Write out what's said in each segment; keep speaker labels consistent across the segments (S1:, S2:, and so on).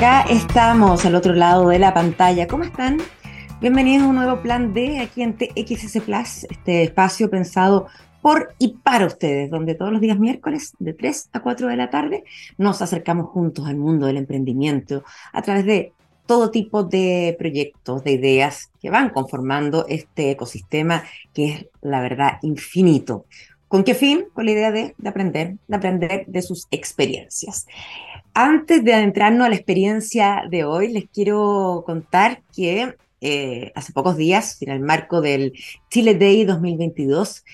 S1: Acá estamos al otro lado de la pantalla. ¿Cómo están? Bienvenidos a un nuevo plan D aquí en TXS Plus, este espacio pensado por y para ustedes, donde todos los días miércoles de 3 a 4 de la tarde nos acercamos juntos al mundo del emprendimiento a través de todo tipo de proyectos, de ideas que van conformando este ecosistema que es, la verdad, infinito. ¿Con qué fin? Con la idea de, de aprender, de aprender de sus experiencias. Antes de adentrarnos a la experiencia de hoy, les quiero contar que eh, hace pocos días, en el marco del Chile Day 2022,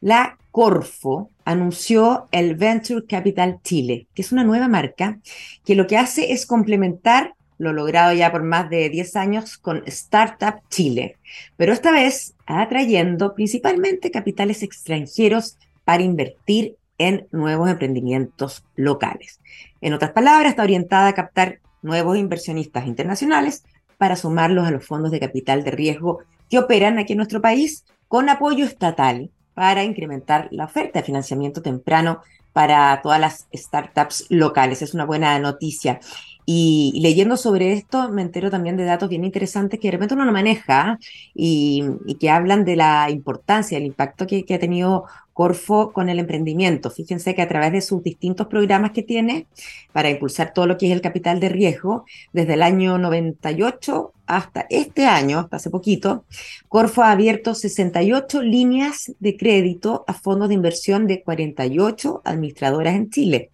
S1: la Corfo anunció el Venture Capital Chile, que es una nueva marca que lo que hace es complementar lo logrado ya por más de 10 años con Startup Chile, pero esta vez atrayendo principalmente capitales extranjeros para invertir en nuevos emprendimientos locales. En otras palabras, está orientada a captar nuevos inversionistas internacionales para sumarlos a los fondos de capital de riesgo que operan aquí en nuestro país con apoyo estatal para incrementar la oferta de financiamiento temprano para todas las startups locales. Es una buena noticia. Y, leyendo sobre esto me entero también de datos bien interesantes que de repente uno no maneja y, que hablan de la importancia, el impacto que, que, ha tenido Corfo con el emprendimiento. Fíjense que a través de sus distintos programas que tiene para impulsar todo lo que es el capital de riesgo, desde el año 98 hasta este año, hasta hace poquito, Corfo ha abierto 68 líneas de crédito a fondos de inversión de 48 administradoras en Chile,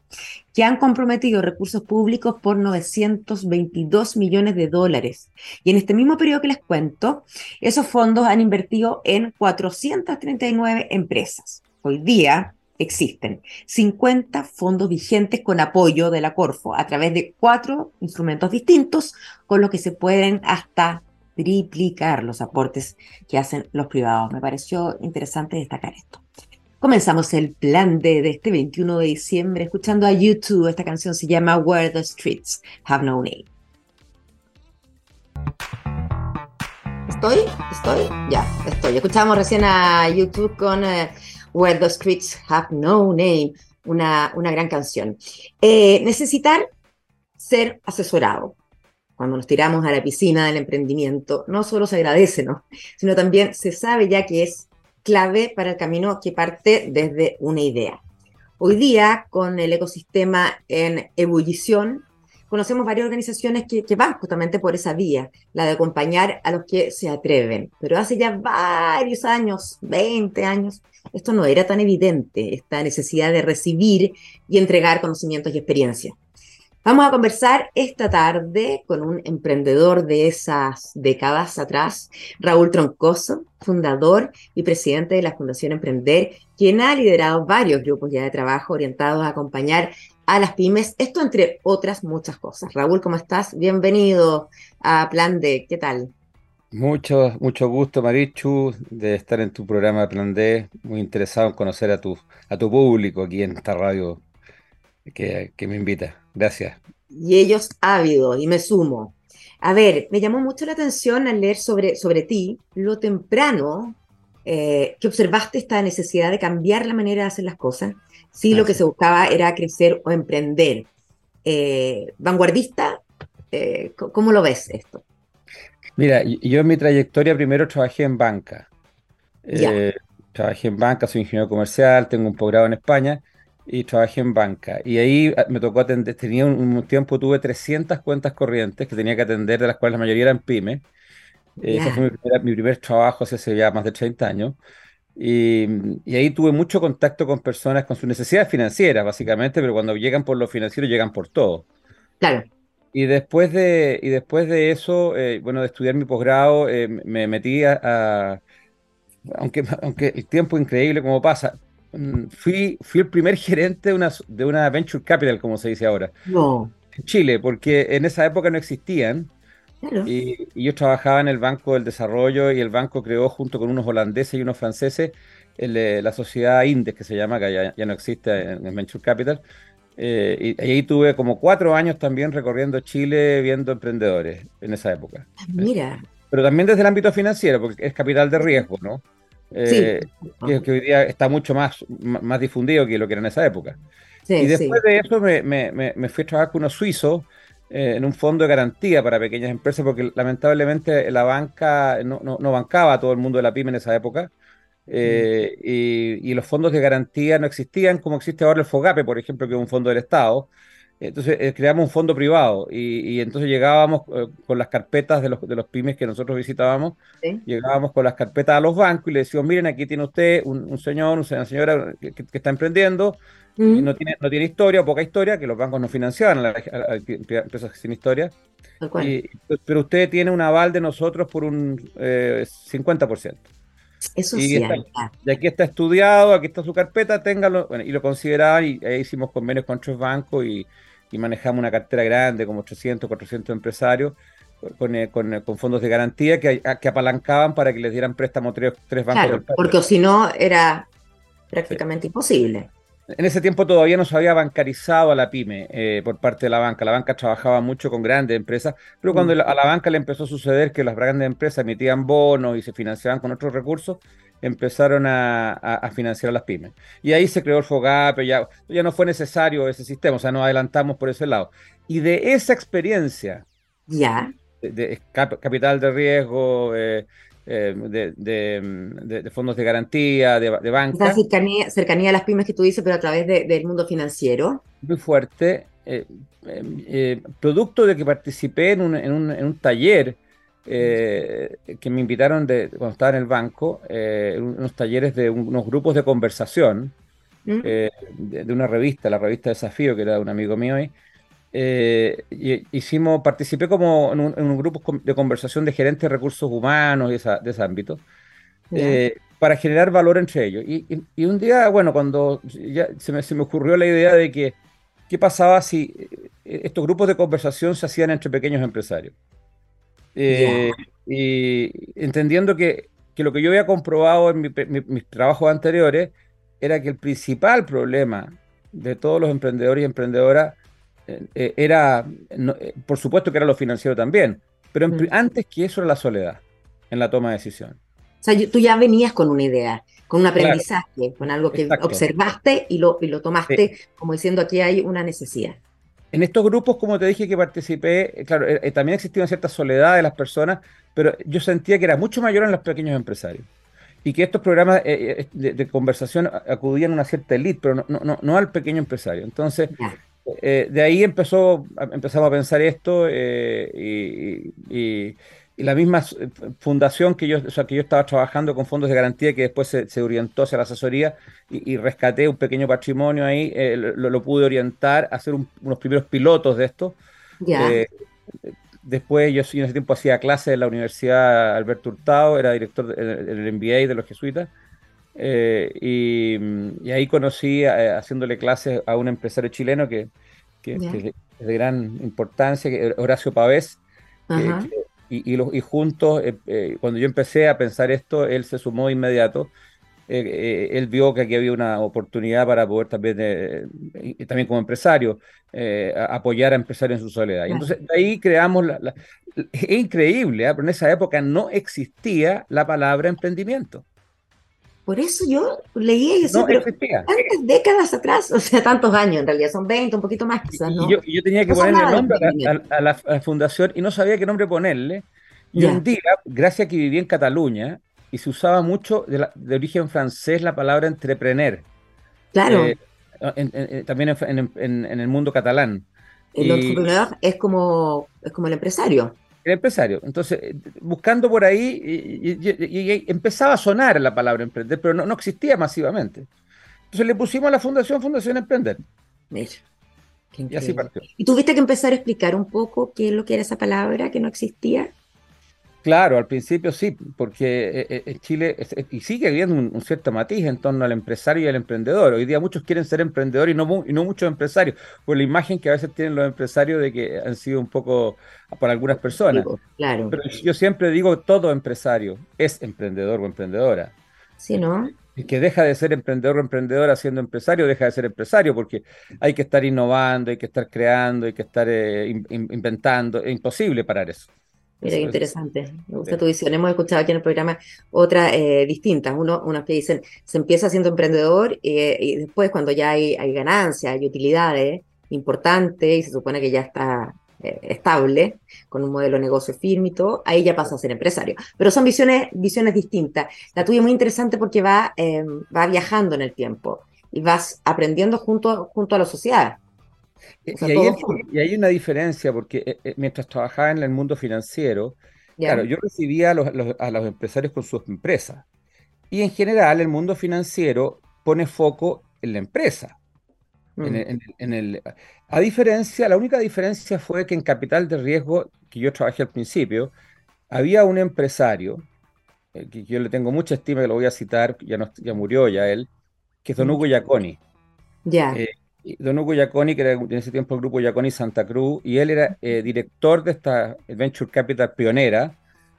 S1: que han comprometido recursos públicos por 922 millones de dólares. Y en este mismo periodo que les cuento, esos fondos han invertido en 439 empresas. Hoy día existen 50 fondos vigentes con apoyo de la Corfo a través de cuatro instrumentos distintos con los que se pueden hasta triplicar los aportes que hacen los privados. Me pareció interesante destacar esto. Comenzamos el plan D de este 21 de diciembre escuchando a YouTube. Esta canción se llama Where the Streets Have No Name. ¿Estoy? ¿Estoy? Ya, estoy. Escuchamos recién a YouTube con... Eh, Where the Streets Have No Name, una, una gran canción. Eh, necesitar ser asesorado. Cuando nos tiramos a la piscina del emprendimiento, no solo se agradece, ¿no? sino también se sabe ya que es clave para el camino que parte desde una idea. Hoy día, con el ecosistema en ebullición, conocemos varias organizaciones que, van justamente por esa vía, la de acompañar a los que se atreven. Pero hace ya varios años, 20 años, esto no era tan evidente, esta necesidad de recibir y entregar conocimientos y experiencias. Vamos a conversar esta tarde con un emprendedor de esas décadas atrás, Raúl Troncoso, fundador y presidente de la Fundación Emprender, quien ha liderado varios grupos ya de trabajo orientados a acompañar a las pymes, esto entre otras muchas cosas. Raúl, ¿cómo estás? Bienvenido a Plan D, ¿qué tal?
S2: Mucho, mucho gusto, Marichu, de estar en tu programa Plan D. Muy interesado en conocer a tu, a tu público aquí en esta radio que, que me invita. Gracias.
S1: Y ellos ávidos, y me sumo. A ver, me llamó mucho la atención al leer sobre, sobre ti lo temprano eh, que observaste esta necesidad de cambiar la manera de hacer las cosas. Sí, lo que se buscaba era crecer o emprender. Eh, vanguardista, eh, ¿cómo lo ves esto?
S2: Mira, yo en mi trayectoria primero trabajé en banca. Trabajé en banca, soy ingeniero comercial, tengo un posgrado en España y trabajé en banca. Y ahí ah, me tocó atender, tenía un, tiempo, tuve 300 cuentas corrientes que tenía que atender, de las cuales la mayoría eran pymes. Eh, ese fue mi primer, trabajo hace ya más de 30 años. Y, y, ahí tuve mucho contacto con personas con sus necesidades financieras, básicamente, pero cuando llegan por lo financiero, llegan por todo.
S1: Claro.
S2: Y después de, y después de eso, eh, bueno, de estudiar mi posgrado, eh, me metí a, aunque, aunque el tiempo increíble como pasa, fui, fui el primer gerente de una, de una venture capital, como se dice ahora.
S1: No.
S2: En Chile, porque en esa época no existían. Y, yo trabajaba en el Banco del Desarrollo y el banco creó junto con unos holandeses y unos franceses la sociedad Index, que se llama, que ya, ya no existe en, en Venture Capital, eh, y, ahí tuve como cuatro años también recorriendo Chile viendo emprendedores en esa época.
S1: Ah, mira.
S2: Pero también desde el ámbito financiero, porque es capital de riesgo, ¿no? Eh, sí. que, hoy día está mucho más, más difundido que lo que era en esa época. Sí, y después de eso me, me, me, fui a trabajar con unos suizos en un fondo de garantía para pequeñas empresas, porque lamentablemente la banca no, no, bancaba a todo el mundo de la pyme en esa época. Eh, y, los fondos de garantía no existían como existe ahora el FOGAPE, por ejemplo, que es un fondo del Estado. Entonces eh, creamos un fondo privado y, entonces llegábamos eh, con las carpetas de los, de los pymes que nosotros visitábamos, llegábamos con las carpetas a los bancos y le decíamos, miren, aquí tiene usted un, señor, una señora que, está emprendiendo, y no, tiene, no tiene historia poca historia, que los bancos no financiaban a, empresas sin historia, pero usted tiene un aval de nosotros por un 50%.
S1: Eso sí.
S2: y aquí está estudiado, aquí está su carpeta, téngalo. y lo consideraban y ahí hicimos convenios con otros bancos y, manejamos una cartera grande, como 800, 400 empresarios, con, eh, con, con fondos de garantía que, que, apalancaban para que les dieran préstamo tres, tres bancos.
S1: Claro, porque si no era prácticamente imposible.
S2: En ese tiempo todavía no se había bancarizado a la pyme eh, por parte de la banca. La banca trabajaba mucho con grandes empresas, pero cuando mm. a la banca le empezó a suceder que las grandes empresas emitían bonos y se financiaban con otros recursos, empezaron a, financiar a las pymes. Y ahí se creó el FOGAP, ya, ya no fue necesario ese sistema, o sea, nos adelantamos por ese lado. Y de esa experiencia,
S1: ya.
S2: De, capital de riesgo, eh, eh, de, fondos de garantía, de, de banca.
S1: cercanía, cercanía a las pymes que tú dices, pero a través del mundo financiero.
S2: Muy fuerte. Eh, eh, producto de que participé en un, en un, en un taller que me invitaron de, cuando estaba en el banco, unos talleres de unos grupos de conversación ¿Mm? de, una revista, la revista Desafío, que era de un amigo mío ahí, eh, hicimos, participé como en un, grupo de conversación de gerentes de recursos humanos y de ese ámbito, eh, para generar valor entre ellos. Y, un día, bueno, cuando ya se me, se me, ocurrió la idea de que, ¿qué pasaba si eh, estos grupos de conversación se hacían entre pequeños empresarios? Y entendiendo que, que, lo que yo había comprobado en mis trabajos anteriores era que el principal problema de todos los emprendedores y emprendedoras eh, era, eh, por supuesto que era lo financiero también, pero mm. antes que eso era la soledad en la toma de decisión.
S1: O sea, tú ya venías con una idea, con un aprendizaje, con algo que observaste y lo, y lo tomaste como diciendo aquí hay una necesidad.
S2: En estos grupos, como te dije que participé, eh, claro, también existía una cierta soledad de las personas, pero yo sentía que era mucho mayor en los pequeños empresarios y que estos programas de, conversación acudían a una cierta élite, pero no, no, no, al pequeño empresario. Entonces, eh, de ahí empezó, empezamos a pensar esto eh, y, la misma fundación que yo, o que yo estaba trabajando con fondos de garantía que después se, orientó hacia la asesoría y, rescaté un pequeño patrimonio ahí, eh, lo, pude orientar a hacer unos primeros pilotos de esto. después yo en ese tiempo hacía clases en la Universidad Alberto Hurtado, era director del MBA de los jesuitas. Eh, y, ahí conocí, eh, haciéndole clases a un empresario chileno que, es de gran importancia, que Horacio Pavés. Y, y, juntos, eh, cuando yo empecé a pensar esto, él se sumó de inmediato. él vio que aquí había una oportunidad para poder también, también como empresario, apoyar a empresarios en su soledad. Y entonces ahí creamos, la, es increíble, pero en esa época no existía la palabra emprendimiento.
S1: Por eso yo leía y decía, pero tantas décadas atrás, o sea, tantos años en realidad, son 20, un poquito más quizás, ¿no?
S2: Y yo, tenía que ponerle nombre a, la, fundación y no sabía qué nombre ponerle. Y un día, gracias a que viví en Cataluña, y se usaba mucho de, origen francés la palabra entrepreneur.
S1: Claro.
S2: Eh, también en, el mundo catalán.
S1: El entrepreneur es como, es como el empresario
S2: el empresario. Entonces, eh, buscando por ahí, y, empezaba a sonar la palabra emprender, pero no, existía masivamente. Entonces le pusimos a la fundación Fundación Emprender.
S1: Mira, y así partió. ¿Y tuviste que empezar a explicar un poco qué es lo que era esa palabra que no existía?
S2: Claro, al principio sí, porque eh, eh, en Chile y sigue habiendo un, cierto matiz en torno al empresario y al emprendedor. Hoy día muchos quieren ser emprendedores y no, y no muchos empresarios, por la imagen que a veces tienen los empresarios de que han sido un poco para algunas personas.
S1: Claro.
S2: Pero yo siempre digo, todo empresario es emprendedor o emprendedora.
S1: Sí, ¿no?
S2: El que deja de ser emprendedor o emprendedora siendo empresario, deja de ser empresario, porque hay que estar innovando, hay que estar creando, hay que estar eh, inventando. Es imposible parar eso.
S1: Mira qué interesante, me gusta tu visión. Hemos escuchado aquí en el programa otras eh, distintas. Uno, unos que dicen, se empieza siendo emprendedor eh, y después cuando ya hay, hay ganancias, hay utilidades importantes y se supone que ya está eh, estable, con un modelo de negocio firme y todo, ahí ya pasa a ser empresario. Pero son visiones, visiones distintas. La tuya es muy interesante porque va, va viajando en el tiempo y vas aprendiendo junto, junto a la sociedad.
S2: Y, hay, una diferencia, porque eh, eh, mientras trabajaba en el mundo financiero, claro, yo recibía a los, a los empresarios con sus empresas. Y en general el mundo financiero pone foco en la empresa. Mm. En, el, a diferencia, la única diferencia fue que en capital de riesgo, que yo trabajé al principio, había un empresario, eh, que yo le tengo mucha estima, que lo voy a citar, ya, no, ya murió ya él, que es Don Hugo Giaconi.
S1: Ya. Eh,
S2: Don Hugo Giaconi, que era en ese tiempo el grupo Giaconi Santa Cruz, y él era eh, director de esta Venture Capital pionera,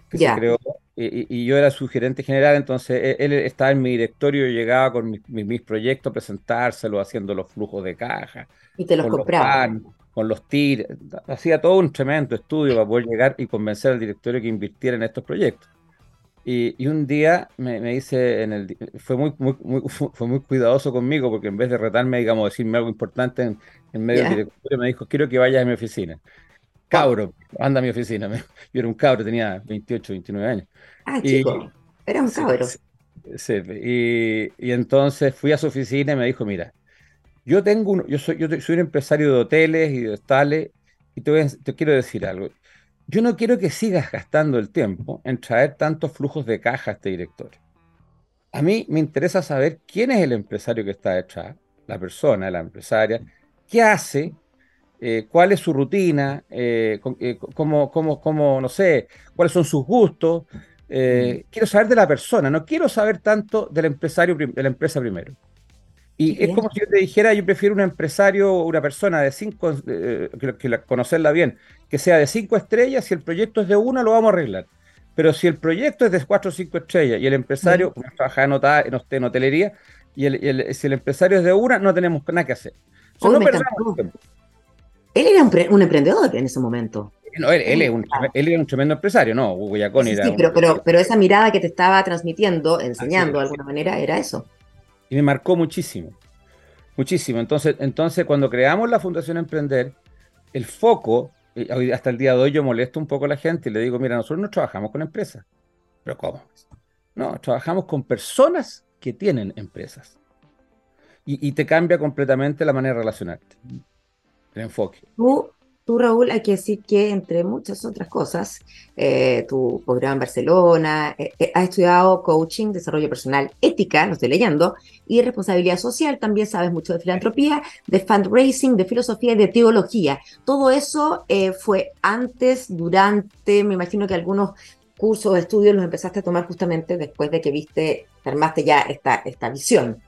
S2: que se creó y, yo era su gerente general, entonces e, él, estaba en mi directorio, yo llegaba con mis, proyectos presentárselo, haciendo los flujos de caja.
S1: Y te los compraba.
S2: con los TIR, hacía todo un tremendo estudio para poder llegar y convencer al directorio que invirtiera en estos proyectos. Y, un día me, dice, en el, fue, muy, muy, fue muy cuidadoso conmigo porque en vez de retarme, digamos, decirme algo importante en, medio del directorio, me dijo, quiero que vayas a mi oficina. Cabro, anda a mi oficina. Yo era un cabro, tenía 28, 29 años.
S1: Ah, chico, era un cabro.
S2: Sí, y, entonces fui a su oficina y me dijo, mira, yo tengo un, yo soy, yo soy un empresario de hoteles y de hostales y te, te quiero decir algo. Yo no quiero que sigas gastando el tiempo en traer tantos flujos de caja a este directorio. A mí me interesa saber quién es el empresario que está detrás, la persona, la empresaria, qué hace, eh, cuál es su rutina, eh, eh, cómo, cómo, cómo, no sé, cuáles son sus gustos. Quiero saber de la persona, no quiero saber tanto del empresario, de la empresa primero. Y es como si yo te dijera, yo prefiero un empresario o una persona de cinco, que, conocerla bien, que sea de cinco estrellas, si el proyecto es de una, lo vamos a arreglar. Pero si el proyecto es de cuatro o cinco estrellas y el empresario, mm. trabaja en, en, hotelería, y, el, si el empresario es de una, no tenemos nada que hacer. no
S1: él era un, emprendedor en ese momento.
S2: No, él, él, es un, él, era un tremendo empresario, ¿no? Hugo Yaconi
S1: sí, sí, pero, pero, pero, esa mirada que te estaba transmitiendo, enseñando de alguna manera, era eso.
S2: Y me marcó muchísimo, muchísimo. Entonces, entonces cuando creamos la Fundación Emprender, el foco, hasta el día de hoy yo molesto un poco a la gente y le digo, mira, nosotros no trabajamos con empresas. ¿Pero cómo? No, trabajamos con personas que tienen empresas. Y, y te cambia completamente la manera de relacionarte enfoque.
S1: Tú, tú, Raúl, hay que decir que entre muchas otras cosas, eh, tu posgrado en Barcelona, eh, eh, has estudiado coaching, desarrollo personal, ética, lo estoy leyendo, y responsabilidad social, también sabes mucho de filantropía, de fundraising, de filosofía y de teología. Todo eso fue antes, durante, me imagino que algunos cursos o estudios los empezaste a tomar justamente después de que viste, armaste ya esta, esta visión.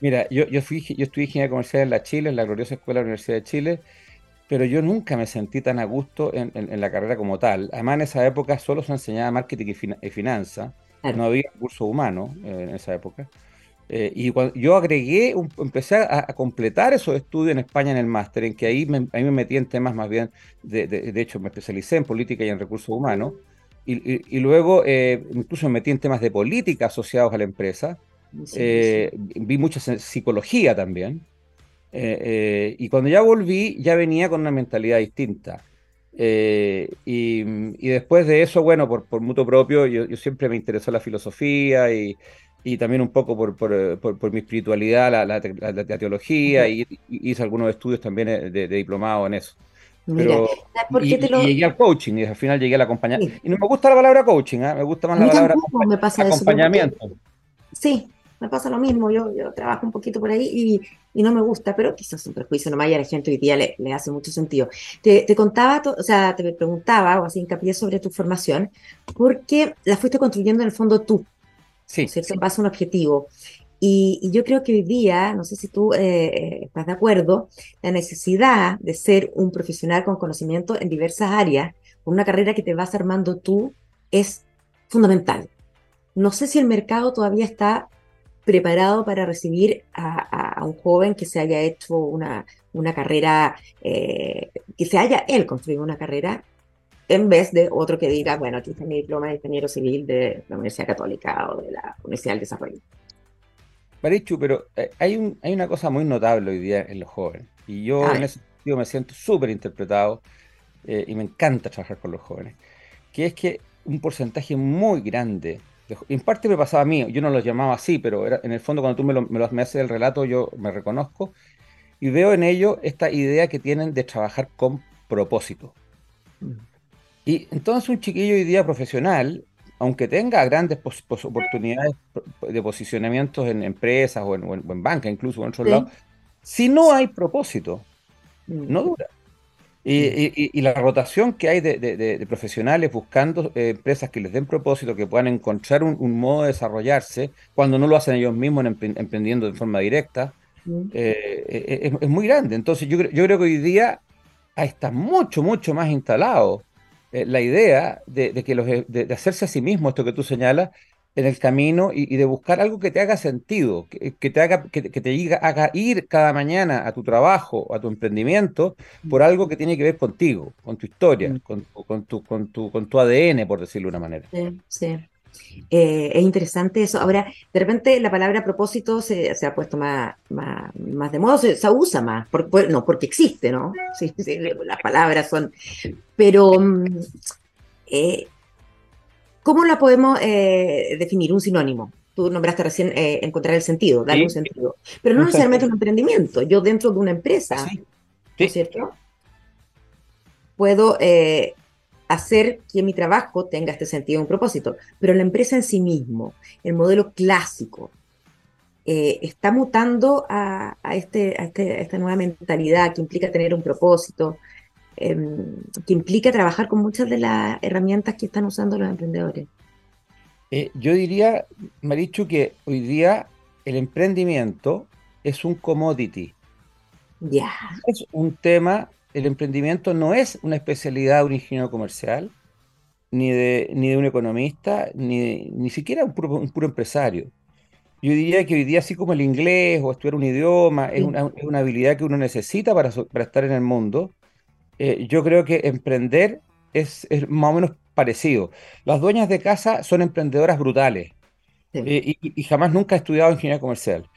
S2: Mira, yo, yo, fui, yo estudié ingeniería comercial en la Chile, en la gloriosa Escuela de la Universidad de Chile, pero yo nunca me sentí tan a gusto en, la carrera como tal. Además, en esa época solo se enseñaba marketing y, finanzas, no había curso humano eh, en esa época. Eh, y cuando yo agregué, empecé a, completar esos estudios en España en el máster, en que ahí me, ahí me metí en temas más bien, de, de, hecho me especialicé en política y en recursos humanos, y, luego eh, incluso me metí en temas de política asociados a la empresa, eh, vi mucha psicología también. Eh, eh, y cuando ya volví, ya venía con una mentalidad distinta. Y, después de eso, bueno, por, por mutuo propio, yo, siempre me interesó la filosofía y, también un poco por, por, mi espiritualidad, la, la, teología, y, hice algunos estudios también de, diplomado en eso. Pero, y, llegué al coaching y al final llegué al acompañamiento. Y no me gusta la palabra coaching, me gusta más la palabra acompañamiento.
S1: Sí, me pasa lo mismo, yo, yo trabajo un poquito por ahí y, y no me gusta, pero quizás es un prejuicio nomás y a la gente hoy día le, le hace mucho sentido. Te, te contaba, o sea, te preguntaba o así hincapié sobre tu formación, porque la fuiste construyendo en el fondo tú.
S2: Sí.
S1: ¿cierto? En base a un objetivo. Y, y, yo creo que hoy día, no sé si tú eh, eh, estás de acuerdo, la necesidad de ser un profesional con conocimiento en diversas áreas, con una carrera que te vas armando tú, es fundamental. No sé si el mercado todavía está preparado para recibir a, un joven que se haya hecho una, una carrera, eh, que se haya él construido una carrera, en vez de otro que diga, bueno, aquí está mi diploma de ingeniero civil de la Universidad Católica o de la Universidad del Desarrollo.
S2: Marichu, pero eh, hay, un, hay una cosa muy notable hoy día en los jóvenes, y yo en ese sentido me siento súper interpretado. eh, y me encanta trabajar con los jóvenes, que es que un porcentaje muy grande, en parte me pasaba a mí, yo no los llamaba así, pero era, en el fondo cuando tú me, lo, me, me haces el relato yo me reconozco y veo en ello esta idea que tienen de trabajar con propósito. Mm. Y entonces un chiquillo hoy día profesional, aunque tenga grandes oportunidades de posicionamientos en empresas o en, en, banca, incluso en otros lados, si no hay propósito, mm. no dura. Y, la rotación que hay de, profesionales buscando eh, empresas que les den propósito, que puedan encontrar un, modo de desarrollarse, cuando no lo hacen ellos mismos emprendiendo de forma directa, mm. eh, es, muy grande. Entonces yo, yo creo que hoy día está mucho, mucho más instalado eh, la idea de, que los, de, hacerse a sí mismo, esto que tú señalas, en el camino y, de buscar algo que te haga sentido, que, te haga, que, te haga ir cada mañana a tu trabajo, a tu emprendimiento, por algo que tiene que ver contigo, con tu historia, mm. con, con, tu, con, tu, con tu ADN, por decirlo de una manera.
S1: Sí, sí. Eh, es interesante eso. Ahora, de repente la palabra propósito se, ha puesto más, más, más, de moda, se, usa más, no, porque existe, ¿no? Sí, las palabras son... Pero, mm, eh, ¿cómo la podemos eh, definir? Un sinónimo. Tú nombraste recién encontrar el sentido, darle un sentido. Pero no necesariamente un emprendimiento. Yo dentro de una empresa, ¿no es cierto? Puedo hacer que mi trabajo tenga este sentido, un propósito. Pero la empresa en sí mismo, el modelo clásico, eh, está mutando a, este, este, a, esta nueva mentalidad que implica tener un propósito, em, que implica trabajar con muchas de las herramientas que están usando los emprendedores.
S2: Eh, yo diría, Marichu, que hoy día el emprendimiento es un commodity.
S1: Ya.
S2: Es un tema el emprendimiento no es una especialidad de un ingeniero comercial, ni de, ni de un economista, ni, ni siquiera un puro, un puro, empresario. Yo diría que hoy día, así como el inglés o estudiar un idioma, es, una, es, una, habilidad que uno necesita para, para estar en el mundo, eh, yo creo que emprender es, es, más o menos parecido. Las dueñas de casa son emprendedoras brutales eh, y, y, jamás nunca he estudiado ingeniería comercial.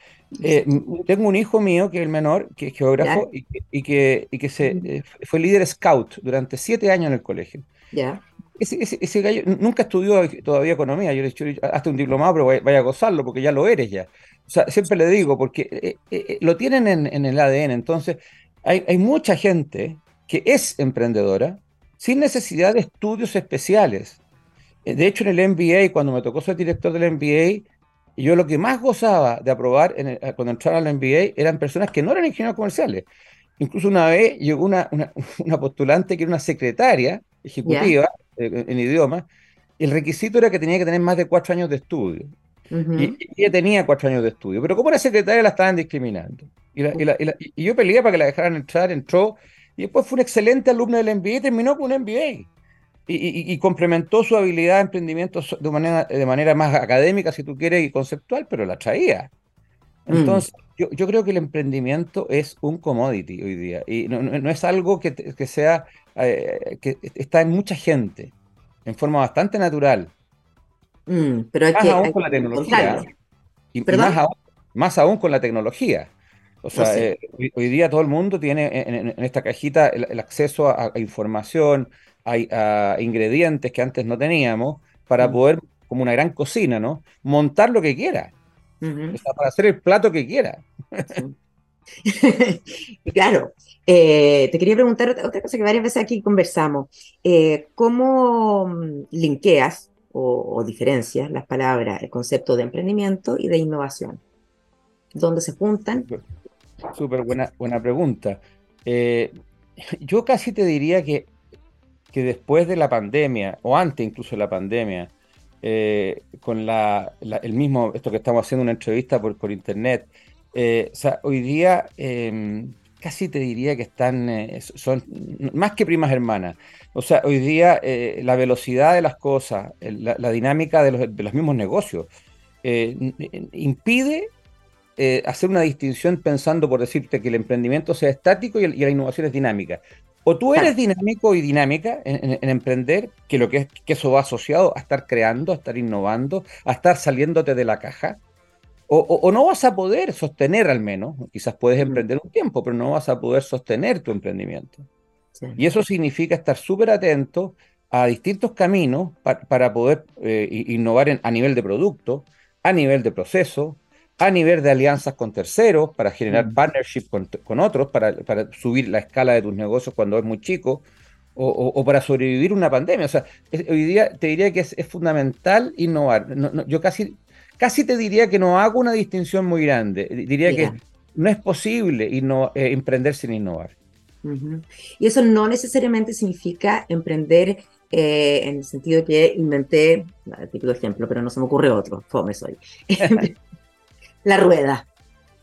S2: Eh, tengo un hijo mío que es el menor, que es geógrafo y que, y que, se, fue líder scout durante siete años en el colegio.
S1: Ya.
S2: Ese, ese, gallo nunca estudió todavía economía. Yo le he dicho, hasta un diplomado, pero vaya, a gozarlo porque ya lo eres ya. O sea, siempre le digo, porque eh, lo tienen en, en, el ADN. Entonces, hay, hay mucha gente que es emprendedora sin necesidad de estudios especiales. De hecho, en el MBA, cuando me tocó ser director del MBA, yo lo que más gozaba de aprobar en cuando entraba al MBA eran personas que no eran ingenieros comerciales. Incluso una vez llegó una, una, postulante que era una secretaria ejecutiva eh, en idioma, el requisito era que tenía que tener más de cuatro años de estudio. y, ella tenía cuatro años de estudio, pero como era secretaria la estaban discriminando. Y, y, yo peleé para que la dejaran entrar, entró, y después fue una excelente alumna del MBA y terminó con un MBA y, complementó su habilidad de emprendimiento de manera, de manera más académica, si tú quieres, y conceptual, pero la traía. Mm. Entonces, yo, creo que el emprendimiento es un commodity hoy día y no, es algo que, sea, eh, que está en mucha gente, en forma bastante natural.
S1: Mm, pero
S2: más aún con la tecnología. Y, más, aún, con la tecnología. O sea, eh, hoy, día todo el mundo tiene en, esta cajita el, acceso a, información, hay ingredientes que antes no teníamos para poder, como una gran cocina, ¿no? Montar lo que quiera. para hacer el plato que quiera.
S1: claro. Eh, te quería preguntar otra, cosa que varias veces aquí conversamos. Eh, ¿Cómo mm, linkeas o, diferencias las palabras, el concepto de emprendimiento y de innovación? ¿Dónde se juntan?
S2: Súper buena, buena pregunta. Eh, yo casi te diría que que después de la pandemia, o antes incluso de la pandemia, eh, con la, el mismo, esto que estamos haciendo una entrevista por, por internet, eh, o sea, hoy día em, casi te diría que están, son más que primas hermanas. O sea, hoy día la velocidad de las cosas, la, dinámica de los, de los, mismos negocios, impide hacer una distinción pensando, por decirte, que el emprendimiento sea estático y, y la innovación es dinámica. O tú eres dinámico y dinámica en, emprender, que lo que es que eso va asociado a estar creando, a estar innovando, a estar saliéndote de la caja. O, no vas a poder sostener al menos, quizás puedes emprender un tiempo, pero no vas a poder sostener tu emprendimiento. Y eso significa estar súper atento a distintos caminos para poder eh, innovar a nivel de producto, a nivel de proceso, a nivel de alianzas con terceros, para generar mm. partnership con, otros, para, subir la escala de tus negocios cuando es muy chico, o, para sobrevivir una pandemia. O sea, hoy día te diría que es, fundamental innovar. yo casi, casi te diría que no hago una distinción muy grande. Diría que no es posible eh, emprender sin innovar.
S1: Y eso no necesariamente significa emprender eh, en el sentido que inventé, típico ejemplo, pero no se me ocurre otro, fome soy, la rueda.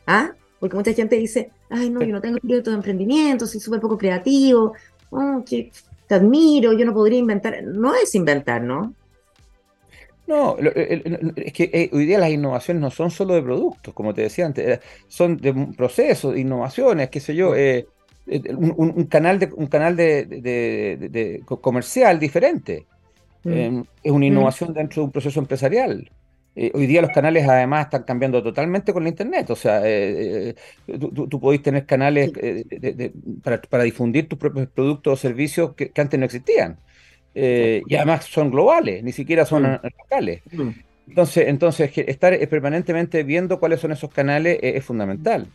S1: ¿Ah? Porque mucha gente dice, ay, no, yo no tengo espíritu de emprendimiento, soy súper poco creativo, oh, que te admiro, yo no podría inventar. No es inventar, ¿no?
S2: No, es que eh, hoy día las innovaciones no son solo de productos, como te decía antes, eh, son de procesos, de innovaciones, qué sé yo, eh, un, canal de un canal de, comercial diferente. Mm. es una mm. innovación dentro de un proceso empresarial. Hoy día los canales además están cambiando totalmente con la Internet. O sea, tú, tú, podéis tener canales para, difundir tus propios productos o servicios que antes no existían. Eh, y además son globales, ni siquiera son mm. locales. Mm. Entonces, entonces, estar permanentemente viendo cuáles son esos canales es, fundamental.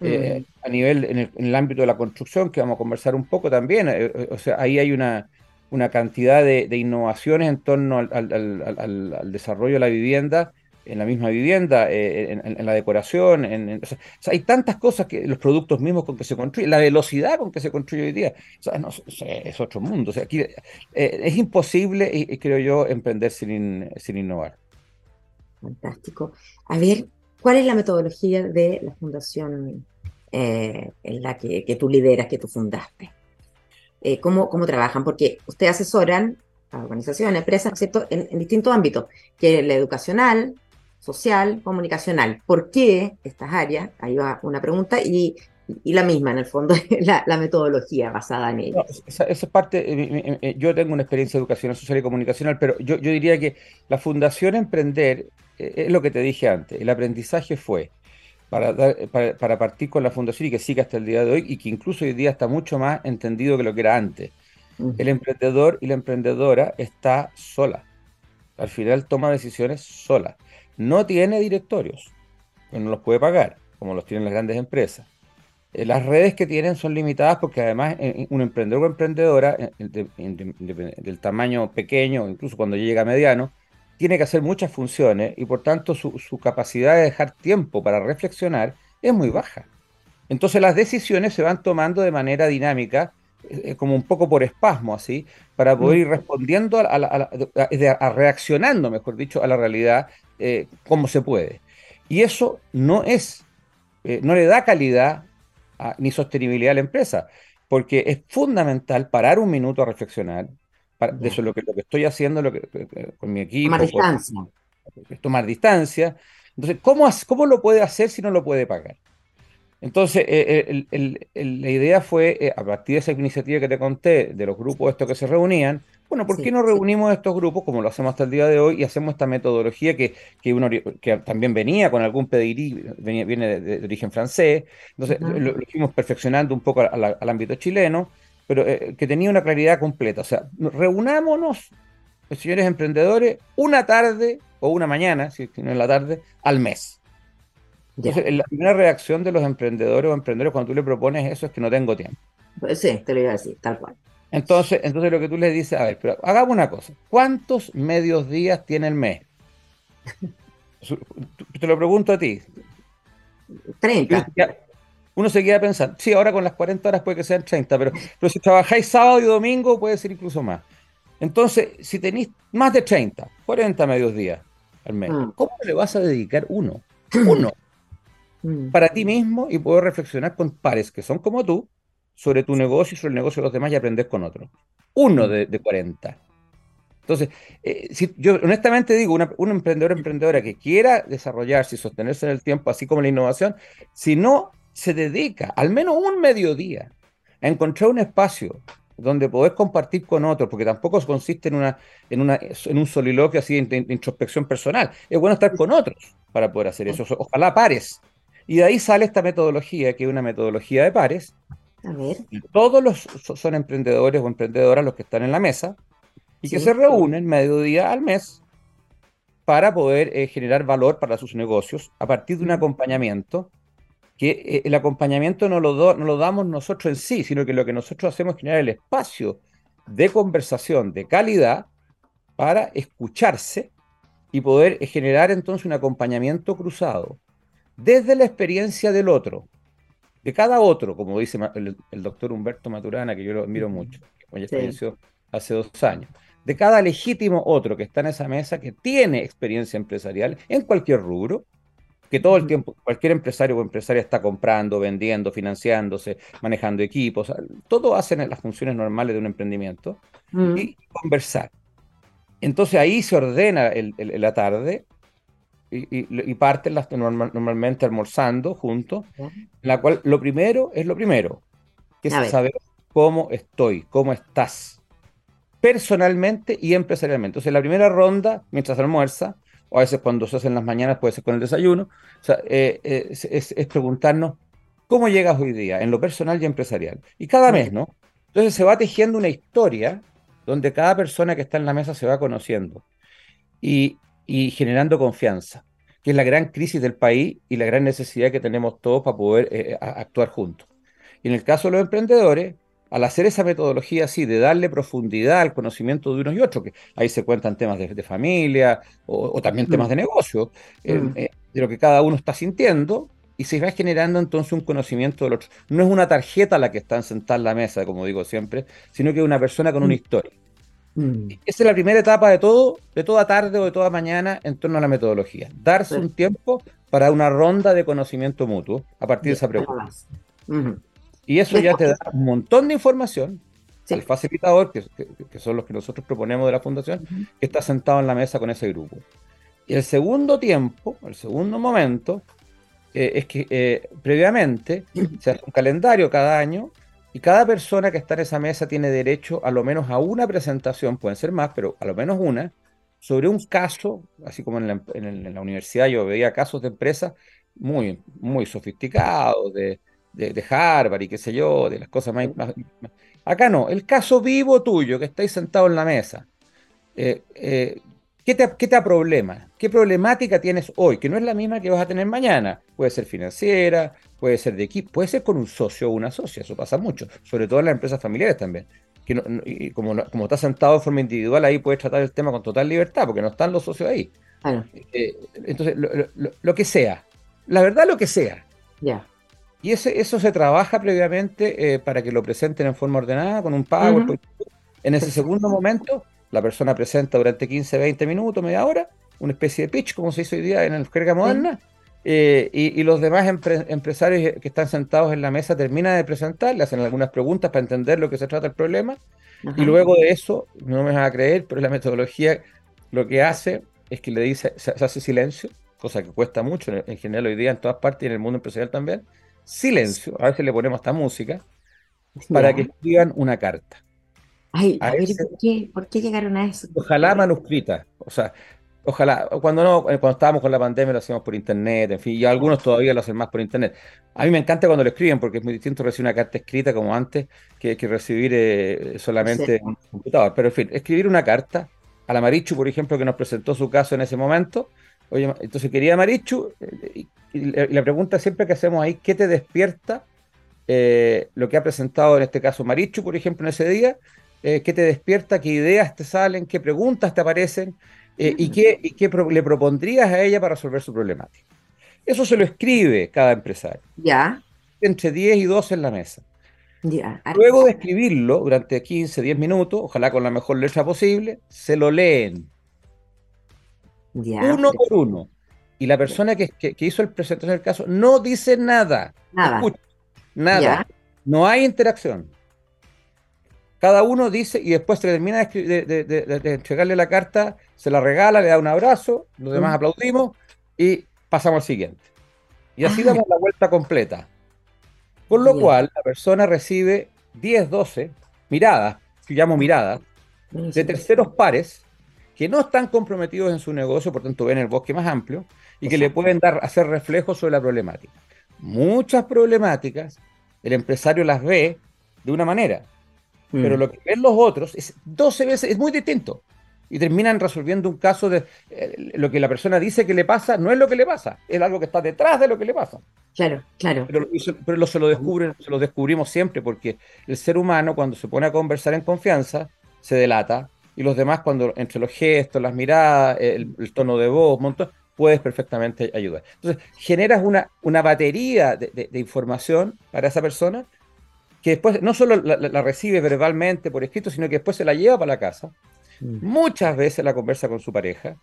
S2: Mm. Eh, a nivel, en el, ámbito de la construcción, que vamos a conversar un poco también, eh, o sea, ahí hay una, una cantidad de, innovaciones en torno al, desarrollo de la vivienda en la misma vivienda, eh, en, la decoración, en, hay tantas cosas que los productos mismos con que se construye, la velocidad con que se construye hoy día, es otro mundo. O sea, aquí, eh, es imposible, y, creo yo, emprender sin, sin innovar.
S1: Fantástico. A ver, ¿cuál es la metodología de la fundación eh, en la que, que, tú lideras, que tú fundaste? ¿Cómo, ¿Cómo trabajan? Porque ustedes asesoran a organizaciones, empresas, ¿cierto? En, distintos ámbitos, que la educacional, social, comunicacional. ¿Por qué estas áreas? Ahí va una pregunta y, la misma, en el fondo, la, metodología basada en ellas.
S2: esa, es parte, eh, eh, yo tengo una experiencia educacional, social y comunicacional, pero yo, diría que la Fundación Emprender eh, es lo que te dije antes, el aprendizaje fue para, para, partir con la fundación y que siga hasta el día de hoy y que incluso hoy día está mucho más entendido que lo que era antes. El emprendedor y la emprendedora está sola. Al final toma decisiones sola no tiene directorios, no los puede pagar, como los tienen las grandes empresas. Eh, las redes que tienen son limitadas porque además eh, eh, un emprendedor o emprendedora del tamaño pequeño, incluso cuando llega a mediano, tiene que hacer muchas funciones y por tanto su, capacidad de dejar tiempo para reflexionar es muy baja. Entonces las decisiones se van tomando de manera dinámica, como un poco por espasmo así, para poder ir respondiendo a, a, reaccionando, mejor dicho, a la realidad eh, como se puede. Y eso no es, eh, no le da calidad ni sostenibilidad a la empresa, porque es fundamental parar un minuto a reflexionar. De eso es lo que, lo que estoy haciendo lo que, con mi equipo.
S1: Tomar distancia.
S2: tomar distancia. Entonces, ¿cómo, ¿cómo lo puede hacer si no lo puede pagar? Entonces, eh, la idea fue, a partir de esa iniciativa que te conté, de los grupos estos que se reunían, bueno, ¿por qué no reunimos estos grupos como lo hacemos hasta el día de hoy y hacemos esta metodología que, que, uno, que también venía con algún pedigrí, viene de, origen francés, entonces lo, fuimos perfeccionando un poco al, ámbito chileno, pero eh, que tenía una claridad completa. O sea, reunámonos, señores emprendedores, una tarde o una mañana, si no es la tarde, al mes. Entonces, la primera reacción de los emprendedores o emprendedores cuando tú le propones eso es que no tengo tiempo.
S1: Pues sí, te lo iba a decir, tal cual.
S2: Entonces, entonces lo que tú le dices, a ver, pero hagamos una cosa. ¿Cuántos medios días tiene el mes? Te lo pregunto a ti.
S1: 30.
S2: Uno se queda pensando, sí, ahora con las 40 horas puede que sean 30, pero, pero si trabajáis sábado y domingo puede ser incluso más. Entonces, si tenéis más de 30, 40 medios días al mes, mm. ¿cómo le vas a dedicar uno? Uno. Mm. Para ti mismo y poder reflexionar con pares que son como tú, sobre tu negocio y sobre el negocio de los demás y aprender con otros. Uno de, de 40. Entonces, eh, si, yo honestamente digo, una, un emprendedor o emprendedora que quiera desarrollarse y sostenerse en el tiempo, así como la innovación, si no se dedica al menos un mediodía a encontrar un espacio donde podés compartir con otros, porque tampoco consiste en, una, en, una, en un soliloquio así de, introspección personal. Es bueno estar con otros para poder hacer eso. Ojalá pares. Y de ahí sale esta metodología, que es una metodología de pares,
S1: A ver.
S2: Todos los son emprendedores o emprendedoras los que están en la mesa y que se reúnen medio día al mes para poder eh, generar valor para sus negocios a partir de un acompañamiento que eh, el acompañamiento no lo, no lo damos nosotros en sí, sino que lo que nosotros hacemos es generar el espacio de conversación de calidad para escucharse y poder eh, generar entonces un acompañamiento cruzado desde la experiencia del otro, de cada otro, como dice el, doctor Humberto Maturana, que yo lo admiro mucho, que falleció hace dos años, de cada legítimo otro que está en esa mesa, que tiene experiencia empresarial en cualquier rubro, que todo el tiempo, cualquier empresario o empresaria está comprando, vendiendo, financiándose, manejando equipos, todo hacen las funciones normales de un emprendimiento, y conversar. Entonces ahí se ordena la tarde y, parten las, normalmente almorzando juntos, la cual lo primero es lo primero, que es saber cómo estoy, cómo estás, personalmente y empresarialmente. Entonces, la primera ronda, mientras almuerza, o a veces cuando se hacen las mañanas, puede ser con el desayuno, eh, eh, es, preguntarnos cómo llegas hoy día, en lo personal y empresarial. Y cada mes, ¿no? Entonces se va tejiendo una historia donde cada persona que está en la mesa se va conociendo. Y, y generando confianza, que es la gran crisis del país y la gran necesidad que tenemos todos para poder eh, actuar juntos. Y en el caso de los emprendedores, al hacer esa metodología así, de darle profundidad al conocimiento de unos y otros, que ahí se cuentan temas de, familia o, también temas mm. de negocio, eh, mm. eh, de lo que cada uno está sintiendo, y se va generando entonces un conocimiento del otro. No es una tarjeta la que está sentada en la mesa, como digo siempre, sino que es una persona con una mm. historia. Mm. Esa es la primera etapa de todo, de toda tarde o de toda mañana en torno a la metodología. Darse un tiempo para una ronda de conocimiento mutuo a partir de esa pregunta. Y eso ya te da un montón de información al facilitador, que, son los que nosotros proponemos de la fundación, que está sentado en la mesa con ese grupo. Y el segundo tiempo, el segundo momento, eh, es que eh, previamente se hace un calendario cada año y cada persona que está en esa mesa tiene derecho a lo menos a una presentación, pueden ser más, pero a lo menos una, sobre un caso, así como en la, universidad yo veía casos de empresas muy, muy sofisticados, de, de, Harvard y qué sé yo, de las cosas más, Acá no, el caso vivo tuyo, que estáis sentado en la mesa. Eh, eh, ¿qué, te, ¿Qué te problema? ¿Qué problemática tienes hoy? Que no es la misma que vas a tener mañana. Puede ser financiera, puede ser de equipo, puede ser con un socio o una socia, eso pasa mucho, sobre todo en las empresas familiares también. Que y como, como está sentado de forma individual, ahí puedes tratar el tema con total libertad, porque no están los socios ahí. Eh, entonces, lo, que sea, la verdad, lo que sea.
S1: Ya.
S2: Y ese, eso se trabaja previamente eh, para que lo presenten en forma ordenada, con un pago. En ese segundo momento, la persona presenta durante 15, 20 minutos, media hora, una especie de pitch, como se hizo hoy día en el jerga moderna, eh, y, los demás empresarios que están sentados en la mesa terminan de presentar, le hacen algunas preguntas para entender lo que se trata el problema, y luego de eso, no me van a creer, pero la metodología lo que hace es que le dice, se, hace silencio, cosa que cuesta mucho en, general hoy día en todas partes y en el mundo empresarial también, silencio, a veces le ponemos esta música, para que escriban una carta.
S1: Ay, a, ver, ¿por, qué? ¿por qué llegaron a eso?
S2: Ojalá manuscrita, o sea, Ojalá, cuando no, eh, cuando estábamos con la pandemia lo hacíamos por internet, en fin, y algunos todavía lo hacen más por internet. A mí me encanta cuando lo escriben porque es muy distinto recibir una carta escrita como antes que, que recibir eh, solamente en un computador. Pero en fin, escribir una carta a la Marichu, por ejemplo, que nos presentó su caso en ese momento. Oye, entonces quería Marichu, eh, y, la pregunta siempre que hacemos ahí, ¿qué te despierta lo que ha presentado en este caso Marichu, por ejemplo, en ese día? ¿Qué te despierta? ¿Qué ideas te salen? ¿Qué preguntas te aparecen? Eh, y qué, le propondrías a ella para resolver su problemática. Eso se lo escribe cada empresario.
S1: Ya.
S2: Entre 10 y 12 en la mesa.
S1: Ya.
S2: Luego de escribirlo durante 15, 10 minutos, ojalá con la mejor letra posible, se lo leen.
S1: Ya.
S2: Uno por uno. Y la persona que, hizo el presentación del caso no dice nada.
S1: Nada.
S2: nada. No hay interacción. Cada uno dice y después se termina de, entregarle la carta, se la regala, le da un abrazo, los demás aplaudimos y pasamos al siguiente. Y así damos la vuelta completa. Con lo cual, la persona recibe 10, 12 miradas, que llamo miradas, de terceros pares que no están comprometidos en su negocio, por tanto ven el bosque más amplio y que le pueden dar, hacer reflejos sobre la problemática. Muchas problemáticas el empresario las ve de una manera, pero mm. lo que ven los otros es 12 veces, es muy distinto. Y terminan resolviendo un caso de eh, lo que la persona dice que le pasa, no es lo que le pasa, es algo que está detrás de lo que le pasa.
S1: Claro, claro.
S2: Pero, pero se, lo descubren, se lo descubrimos siempre, porque el ser humano cuando se pone a conversar en confianza, se delata, y los demás cuando entre los gestos, las miradas, el, tono de voz, montón, puedes perfectamente ayudar. Entonces, generas una, una batería de, información para esa persona que después no solo la, recibe verbalmente por escrito, sino que después se la lleva para la casa. Mm. Muchas veces la conversa con su pareja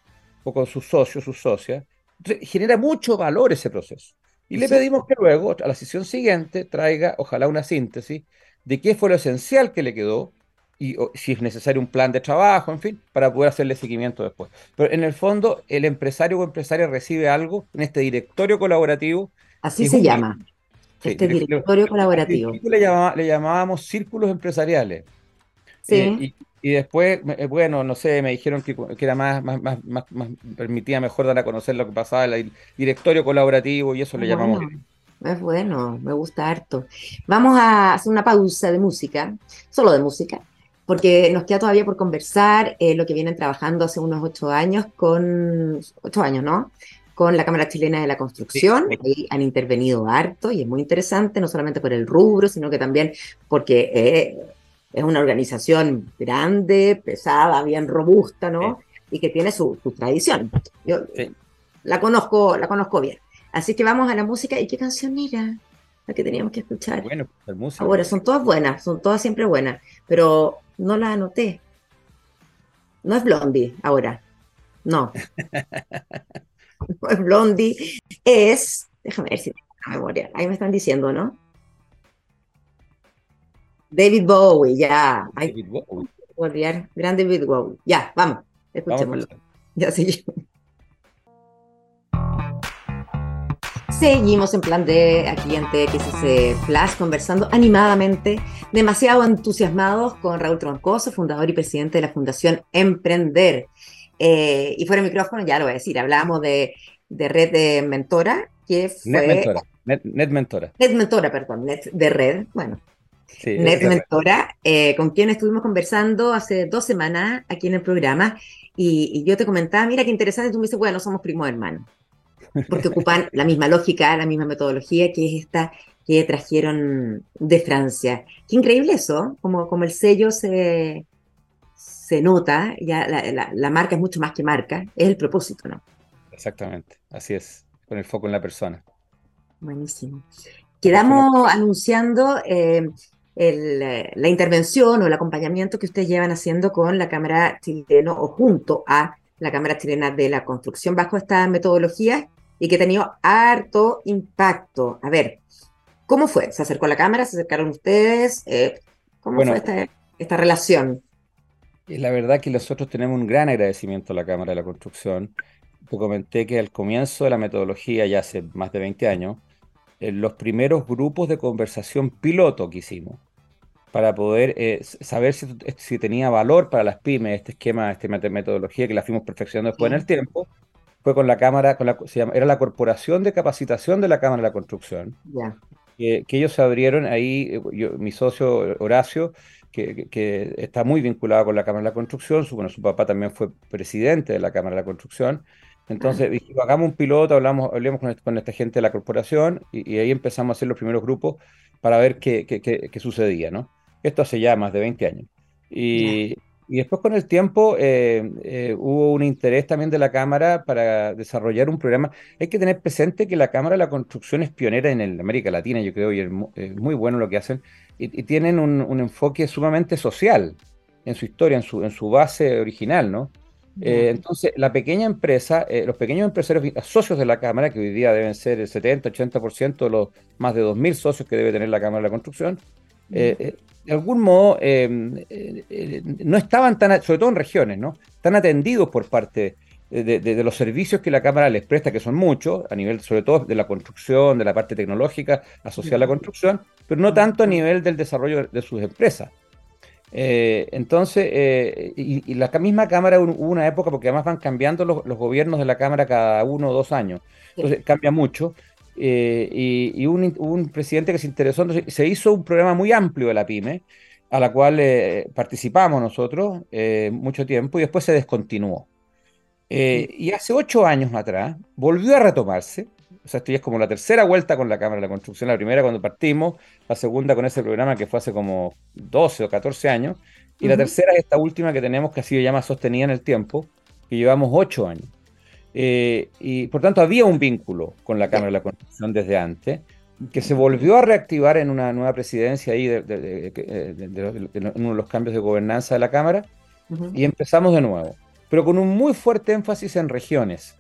S2: o con sus socios, sus socias. Entonces, genera mucho valor ese proceso. Y le pedimos que luego, a la sesión siguiente, traiga, ojalá, una síntesis de qué fue lo esencial que le quedó y si es necesario un plan de trabajo, en fin, para poder hacerle seguimiento después. Pero en el fondo, el empresario o empresaria recibe algo en este directorio colaborativo.
S1: Así se llama. este directorio colaborativo.
S2: Le, le, llamábamos círculos empresariales. Sí. Eh, y, después, eh, bueno, no sé, me dijeron que, era más, más, más, más, permitía mejor dar a conocer lo que pasaba en el directorio colaborativo y eso le llamamos.
S1: Es bueno, me gusta harto. Vamos a hacer una pausa de música, solo de música, porque nos queda todavía por conversar eh, lo que vienen trabajando hace unos ocho años con, ocho años, ¿no? Con la Cámara Chilena de la Construcción. Ahí han intervenido harto y es muy interesante, no solamente por el rubro, sino que también porque eh, es una organización grande, pesada, bien robusta, ¿no? Y que tiene su, tradición. Yo la conozco, la conozco bien. Así que vamos a la música. ¿Y qué canción era? La que teníamos que escuchar. Bueno, la música. Ahora, son todas buenas, son todas siempre buenas, pero no la anoté. No es Blondie ahora. No. no es Blondie. Es. Déjame ver si tengo la memoria. Ahí me están diciendo, ¿no? David Bowie, ya. David Bowie. Gran David Bowie. Ya, vamos. Escuchémoslo. Ya sí. Seguimos en plan de aquí en TXS Flash conversando animadamente, demasiado entusiasmados con Raúl Troncoso, fundador y presidente de la Fundación Emprender. Eh, y fuera de micrófono, ya lo voy a decir, hablamos de, Red de Mentora, que fue...
S2: Net Mentora. Net, Mentora.
S1: Net Mentora, perdón, Net de Red, bueno. Net Mentora, eh, con quien estuvimos conversando hace dos semanas aquí en el programa, y, y yo te comentaba, mira qué interesante, tú me dices, bueno, somos primos hermanos porque ocupan la misma lógica, la misma metodología que es esta que trajeron de Francia. Qué increíble eso, como, como el sello se, se nota, ya la, marca es mucho más que marca, es el propósito, ¿no?
S2: Exactamente, así es, con el foco en la persona.
S1: Buenísimo. Quedamos anunciando eh, la intervención o el acompañamiento que ustedes llevan haciendo con la Cámara Chilena o junto a la Cámara Chilena de la Construcción bajo esta metodología y que ha tenido harto impacto. A ver, ¿cómo fue? ¿Se acercó a la cámara? ¿Se acercaron ustedes? Eh, ¿Cómo fue esta, esta relación?
S2: La verdad que nosotros tenemos un gran agradecimiento a la Cámara de la Construcción. Te comenté que al comienzo de la metodología, ya hace más de 20 años, en los primeros grupos de conversación piloto que hicimos, para poder eh, saber si, si, tenía valor para las pymes este esquema, esta metodología que la fuimos perfeccionando después en el tiempo, fue con la Cámara, con la, se llama, era la Corporación de Capacitación de la Cámara de la Construcción, que, ellos se abrieron ahí, eh, mi socio Horacio, que, que, está muy vinculado con la Cámara de la Construcción, su, bueno, su papá también fue presidente de la Cámara de la Construcción, entonces dijimos, hagamos un piloto, hablamos, hablemos con, con, esta gente de la corporación y, ahí empezamos a hacer los primeros grupos para ver qué, qué, qué, sucedía, ¿no? Esto hace ya más de 20 años. Y, y después con el tiempo eh, eh, hubo un interés también de la Cámara para desarrollar un programa. Hay que tener presente que la Cámara de la Construcción es pionera en América Latina, yo creo, y es, muy bueno lo que hacen. Y, tienen un, enfoque sumamente social en su historia, en su, en su base original, ¿no? Eh, entonces, la pequeña empresa, los pequeños empresarios socios de la Cámara, que hoy día deben ser el 70-80% de los más de 2.000 socios que debe tener la Cámara de la Construcción, de algún modo em, eh, eh, no estaban tan, sobre todo en regiones, ¿no? Tan atendidos por parte de, los servicios que la Cámara les presta, que son muchos, a nivel sobre todo de la construcción, de la parte tecnológica asociada a la construcción, pero no tanto a nivel del desarrollo de sus empresas. Eh, entonces, y, la misma Cámara hubo una época, porque además van cambiando los, los, gobiernos de la Cámara cada uno o dos años, entonces cambia mucho, y, un, un, presidente que se interesó, entonces se hizo un programa muy amplio de la pyme, a la cual participamos nosotros mucho tiempo y después se descontinuó. y hace ocho años atrás volvió a retomarse o sea, esto ya es como la tercera vuelta con la Cámara de la Construcción, la primera cuando partimos, la segunda con ese programa que fue hace como 12 o 14 años, y la tercera es esta última que tenemos que ha sido ya más sostenida en el tiempo, que llevamos 8 años. Eh, y por tanto había un vínculo con la Cámara de la Construcción desde antes, que se volvió a reactivar en una nueva presidencia ahí, de, en uno de los cambios de gobernanza de la Cámara, y empezamos de nuevo, pero con un muy fuerte énfasis en regiones.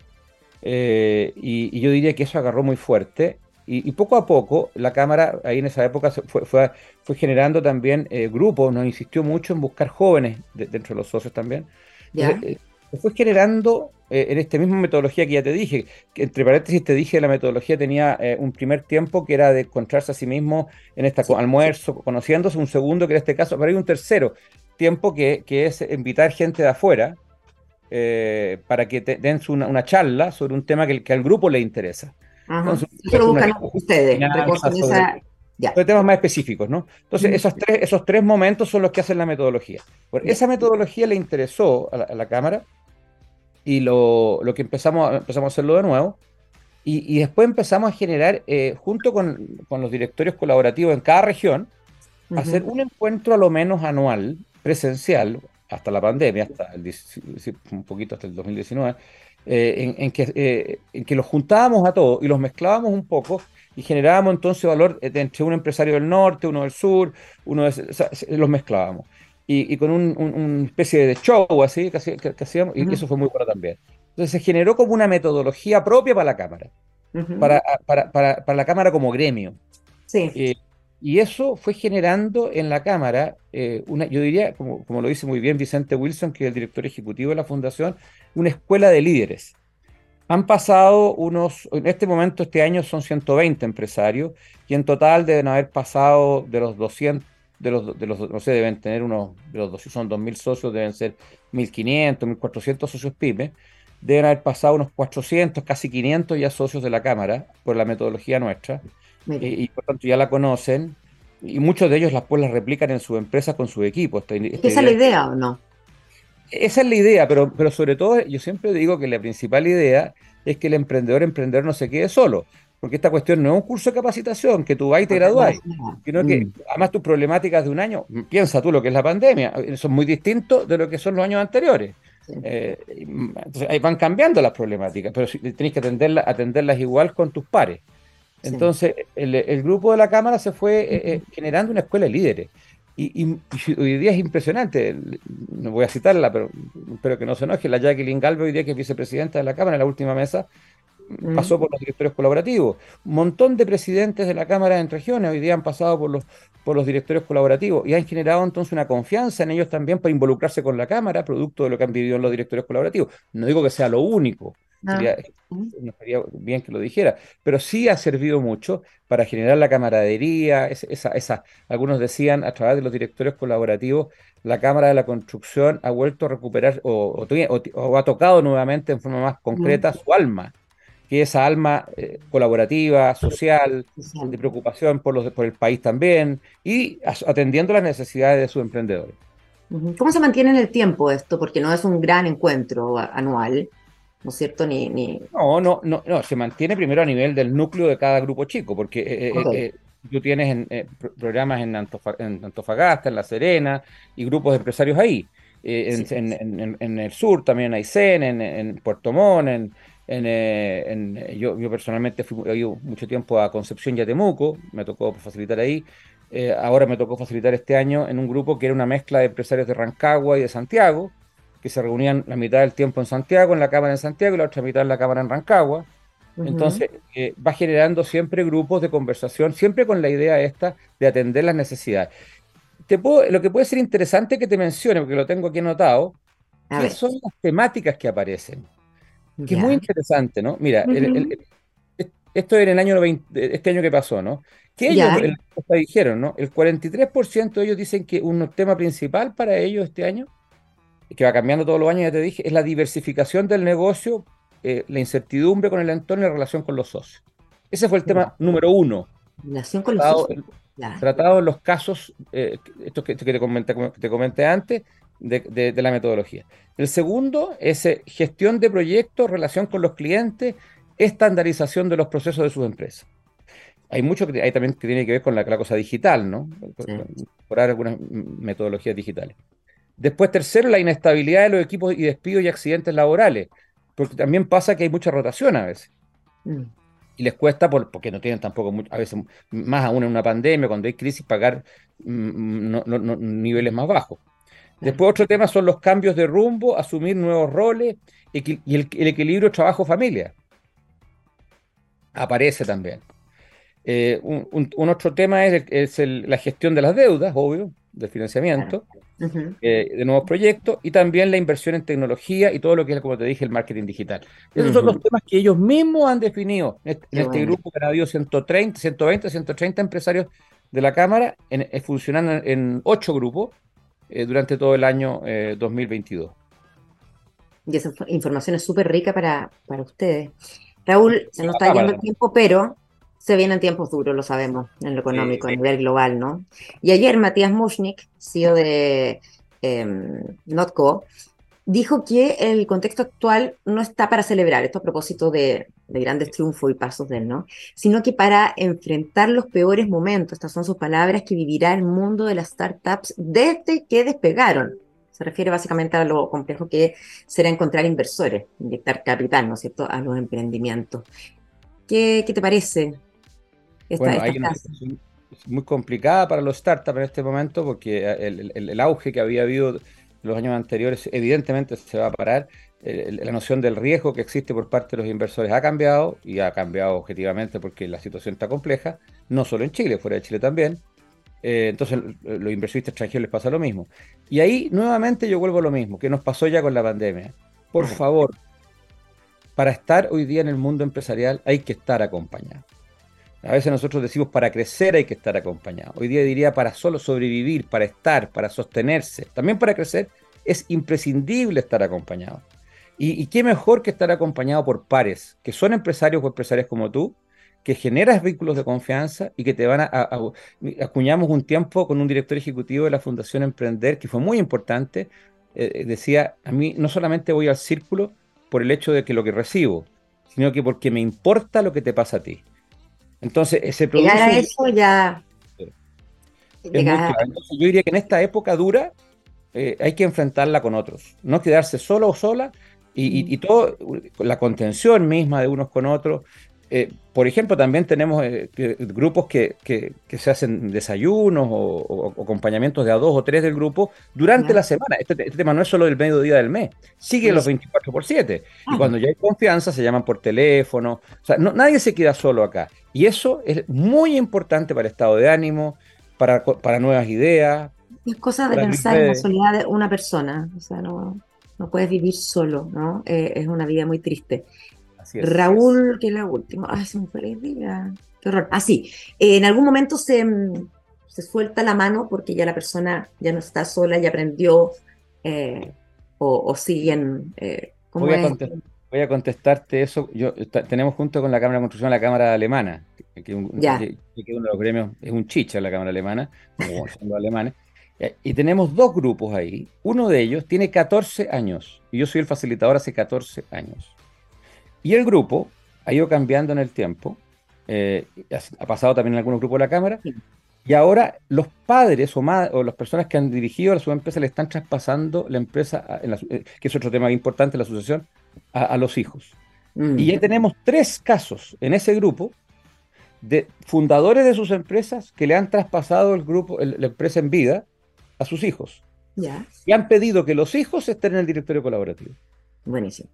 S2: Eh, y, yo diría que eso agarró muy fuerte. Y, poco a poco la Cámara, ahí en esa época, fue, fue, fue generando también eh, grupos, nos insistió mucho en buscar jóvenes dentro de los socios también. Eh, fue generando en esta misma metodología que ya te dije, que entre paréntesis te dije la metodología tenía un primer tiempo que era de encontrarse a sí mismo en este almuerzo, conociéndose, un segundo que en este caso, pero hay un tercero tiempo que, que es invitar gente de afuera, eh, para que den una, charla sobre un tema que, que al grupo le interesa.
S1: Entonces, Eso lo buscan ustedes.
S2: Sobre, temas más específicos, ¿no? Entonces, esos, tres, esos tres momentos son los que hacen la metodología. esa metodología le interesó a la, Cámara y lo, lo, que empezamos, empezamos a hacerlo de nuevo. Y, y después empezamos a generar, eh, junto con, con, los directorios colaborativos en cada región, hacer un encuentro a lo menos anual, presencial, hasta la pandemia, hasta un poquito hasta el 2019, eh, en, que, eh, en que los juntábamos a todos y los mezclábamos un poco y generábamos entonces valor entre un empresario del norte, uno del sur, uno los mezclábamos. Y, con una especie de show así que, hacíamos, y eso fue muy bueno también. Entonces se generó como una metodología propia para la Cámara, para, para, para, para, la Cámara como gremio.
S1: Sí. Eh,
S2: y eso fue generando en la Cámara, eh, una, yo diría, como, como, lo dice muy bien Vicente Wilson, que es el director ejecutivo de la Fundación, una escuela de líderes. Han pasado unos, en este momento, este año son 120 empresarios, y en total deben haber pasado de los 200, de los, de los no sé, deben tener unos, de los son 2.000 socios, deben ser 1.500, 1.400 socios pymes, deben haber pasado unos 400, casi 500 ya socios de la Cámara, por la metodología nuestra y, por tanto ya la conocen y muchos de ellos las pues las replican en su empresa con su equipo.
S1: ¿Esa es la idea o no?
S2: Esa es la idea, pero, pero sobre todo yo siempre digo que la principal idea es que el emprendedor emprendedor no se quede solo, porque esta cuestión no es un curso de capacitación que tú vas y te gradúas, sino que mm. además tus problemáticas de un año, piensa tú lo que es la pandemia, son muy distintos de lo que son los años anteriores. Eh, entonces ahí van cambiando las problemáticas, pero tenés que atenderlas, atenderlas igual con tus pares. Entonces, el, grupo de la Cámara se fue eh, eh, generando una escuela de líderes. Y, hoy día es impresionante, no voy a citarla, pero espero que no se enoje, la Jacqueline Galvez, hoy día que es vicepresidenta de la Cámara en la última mesa, pasó por los directorios colaborativos. Un montón de presidentes de la Cámara en regiones hoy día han pasado por los, por los directorios colaborativos y han generado entonces una confianza en ellos también para involucrarse con la Cámara, producto de lo que han vivido en los directorios colaborativos. No digo que sea lo único, Ah, sería, no sería bien que lo dijera, pero sí ha servido mucho para generar la camaradería, esa, esa, algunos decían a través de los directorios colaborativos, la Cámara de la Construcción ha vuelto a recuperar o, o, ha tocado nuevamente en forma más concreta su alma, que es esa alma eh, colaborativa, social, de preocupación por, los, por el país también, y atendiendo las necesidades de sus emprendedores.
S1: ¿Cómo se mantiene en el tiempo esto? Porque no es un gran encuentro anual. ¿no es cierto? Ni, ni...
S2: No, no, no, no, se mantiene primero a nivel del núcleo de cada grupo chico, porque eh, eh, eh, tú tienes programas en, Antofagasta, en La Serena, y grupos de empresarios ahí. en, el sur también hay CEN, en, Puerto Montt, en, yo, yo, personalmente fui he ido mucho tiempo a Concepción y a Temuco, me tocó facilitar ahí. ahora me tocó facilitar este año en un grupo que era una mezcla de empresarios de Rancagua y de Santiago, que se reunían la mitad del tiempo en Santiago, en la Cámara en Santiago, y la otra mitad en la Cámara en Rancagua. Entonces, eh, va generando siempre grupos de conversación, siempre con la idea esta de atender las necesidades. Te puedo, lo que puede ser interesante que te mencione, porque lo tengo aquí anotado, ¿qué son las temáticas que aparecen? Que es muy interesante, ¿no? Mira, esto era el año 20, este año que pasó, ¿no? Que ellos dijeron, ¿no? El 43% de ellos dicen que un tema principal para ellos este año que va cambiando todos los años, ya te dije, es la diversificación del negocio, eh, la incertidumbre con el entorno y la relación con los socios. Ese fue el tema número uno.
S1: Relación con
S2: los Tratado en los casos, eh, esto que, te, comenté, te comenté antes, de, la metodología. El segundo es eh, gestión de proyectos, relación con los clientes, estandarización de los procesos de sus empresas. Hay mucho que hay también que tiene que ver con la, cosa digital, ¿no? Por, algunas metodologías digitales. Después, tercero, la inestabilidad de los equipos y despidos y accidentes laborales, porque también pasa que hay mucha rotación a veces. Mm. Y les cuesta, porque no tienen tampoco, a veces, más aún en una pandemia, cuando hay crisis, pagar mm, mm, niveles más bajos. Después otro tema son los cambios de rumbo, asumir nuevos roles y el, equilibrio trabajo-familia. Aparece también. Eh, un, otro tema es, la gestión de las deudas, obvio, del financiamiento, eh, de nuevos proyectos y también la inversión en tecnología y todo lo que es, como te dije, el marketing digital. Esos son los temas que ellos mismos han definido en este, grupo que ha habido 130, 120, 130 empresarios de la Cámara, en, eh, funcionando en ocho grupos eh, durante todo el año 2022.
S1: Y esa información es súper rica para, para ustedes. Raúl, se nos está yendo el tiempo, pero se vienen tiempos duros, lo sabemos, en lo económico, a nivel global, ¿no? Y ayer Matías Mushnik, CEO de em, Notco, dijo que el contexto actual no está para celebrar, esto a propósito de, grandes triunfos y pasos de él, ¿no? Sino que para enfrentar los peores momentos, estas son sus palabras, que vivirá el mundo de las startups desde que despegaron. Se refiere básicamente a lo complejo que será encontrar inversores, inyectar capital, ¿no es cierto?, a los emprendimientos. ¿Qué, qué te parece?
S2: bueno, hay una situación muy complicada para los startups en este momento porque el, auge que había habido los años anteriores evidentemente se va a parar. la noción del riesgo que existe por parte de los inversores ha cambiado y ha cambiado objetivamente porque la situación está compleja, no solo en Chile, fuera de Chile también. Eh, entonces, los inversionistas extranjeros les pasa lo mismo. Y ahí nuevamente yo vuelvo a lo mismo, que nos pasó ya con la pandemia. Por favor, para estar hoy día en el mundo empresarial hay que estar acompañado. A veces nosotros decimos para crecer hay que estar acompañado. Hoy día diría para solo sobrevivir, para estar, para sostenerse. También para crecer es imprescindible estar acompañado. Y, qué mejor que estar acompañado por pares, que son empresarios o empresarias como tú, que generas vínculos de confianza y que te van a, acuñamos un tiempo con un director ejecutivo de la Fundación Emprender, que fue muy importante. Eh, decía, a mí no solamente voy al círculo por el hecho de que lo que recibo, sino que porque me importa lo que te pasa a ti. Entonces, ese
S1: producto. Llegar a eso ya.
S2: yo diría que en esta época dura eh, hay que enfrentarla con otros, no quedarse solo o sola y, y, todo, la contención misma de unos con otros, eh, por ejemplo, también tenemos eh, grupos que, se hacen desayunos o, acompañamientos de a dos o tres del grupo durante la semana. Este, este, tema no es solo del mediodía del mes, sigue los 24 por 7. Y cuando ya hay confianza, se llaman por teléfono. O sea, nadie se queda solo acá. Y eso es muy importante para el estado de ánimo, para, para nuevas ideas.
S1: Es cosa de pensar en la soledad de una persona. O sea, no, no puedes vivir solo, ¿no? Eh, es una vida muy triste. Raúl, que es la última. Ay, se me fue la idea. Qué horror. Ah, sí. en algún momento se, se, suelta la mano porque ya la persona ya no está sola, ya aprendió eh, o, siguen. Eh,
S2: voy, a contestarte eso. Yo, tenemos junto con la Cámara de Construcción la Cámara Alemana, que, uno de los gremios es un chicha la Cámara Alemana, como son los alemanes. Eh, y tenemos dos grupos ahí. Uno de ellos tiene 14 años y yo soy el facilitador hace 14 años. Y el grupo ha ido cambiando en el tiempo, eh, ha pasado también en algunos grupos de la Cámara, y ahora los padres o, o las personas que han dirigido a su empresa le están traspasando la empresa, eh, que es otro tema importante, la asociación, a, los hijos. Mm. Y ya tenemos tres casos en ese grupo de fundadores de sus empresas que le han traspasado el grupo, la empresa en vida a sus hijos. Y han pedido que los hijos estén en el directorio colaborativo.
S1: Buenísimo.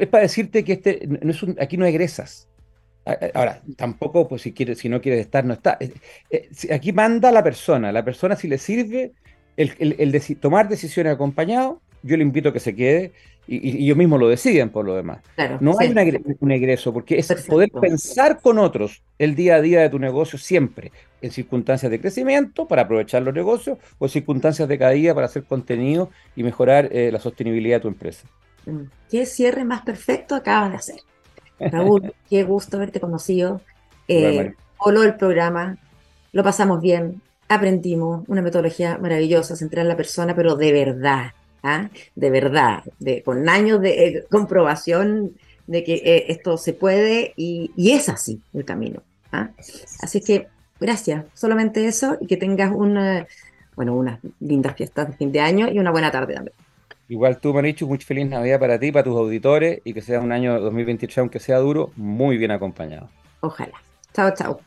S2: Es para decirte que este no es aquí no egresas. Ahora, tampoco, pues si quieres, si no quieres estar, no está. Eh, eh, aquí manda la persona. La persona, si le sirve el, el, tomar decisiones acompañado, yo le invito a que se quede y, ellos mismos lo deciden por lo demás. no hay un egreso, porque es poder pensar con otros el día a día de tu negocio siempre, en circunstancias de crecimiento para aprovechar los negocios o en circunstancias de caída para hacer contenido y mejorar eh, la sostenibilidad de tu empresa.
S1: ¿Qué cierre más perfecto acabas de hacer? Raúl, qué gusto haberte conocido. Eh, el programa, lo pasamos bien, aprendimos una metodología maravillosa, centrada en la persona, pero de verdad, ¿ah? de verdad, de, con años de eh, comprobación de que eh, esto se puede y, es así el camino. ¿ah? Así que gracias, solamente eso y que tengas una, bueno, unas lindas fiestas de fin de año y una buena tarde también.
S2: Igual tú, Marichu, muy feliz Navidad para ti, para tus auditores y que sea un año 2023, aunque sea duro, muy bien acompañado.
S1: Ojalá. Chao, chao.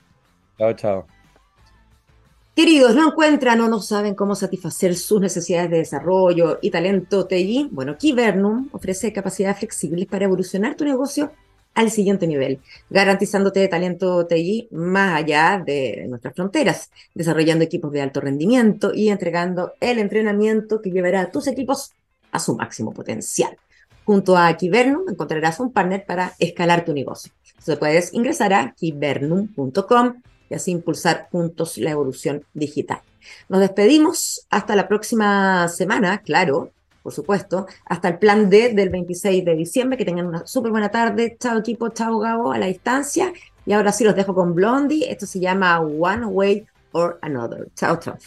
S2: Chao, chao.
S1: Queridos, no encuentran o no saben cómo satisfacer sus necesidades de desarrollo y talento TI. Bueno, Kibernum ofrece capacidades flexibles para evolucionar tu negocio al siguiente nivel, garantizándote talento TI más allá de nuestras fronteras, desarrollando equipos de alto rendimiento y entregando el entrenamiento que llevará a tus equipos a su máximo potencial. Junto a Kibernum encontrarás un partner para escalar tu negocio. Entonces puedes ingresar a kibernum.com y así impulsar juntos la evolución digital. Nos despedimos hasta la próxima semana, claro, por supuesto, hasta el plan D del 26 de diciembre. Que tengan una súper buena tarde. Chao equipo, chao Gabo a la distancia. Y ahora sí los dejo con Blondie. Esto se llama One Way or Another. Chao, chao.